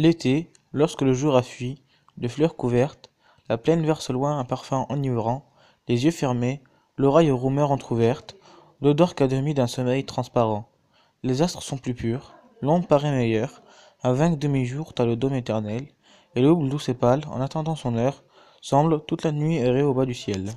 L'été, lorsque le jour a fui, de fleurs couvertes, la plaine verse loin un parfum enivrant, les yeux fermés, l'oreille aux rumeurs entr'ouvertes, l'odeur qu'à demi d'un sommeil transparent. Les astres sont plus purs, l'ombre paraît meilleure, à vingt demi-jours t'as le dôme éternel, et l'aube douce et pâle, en attendant son heure, semble toute la nuit errer au bas du ciel.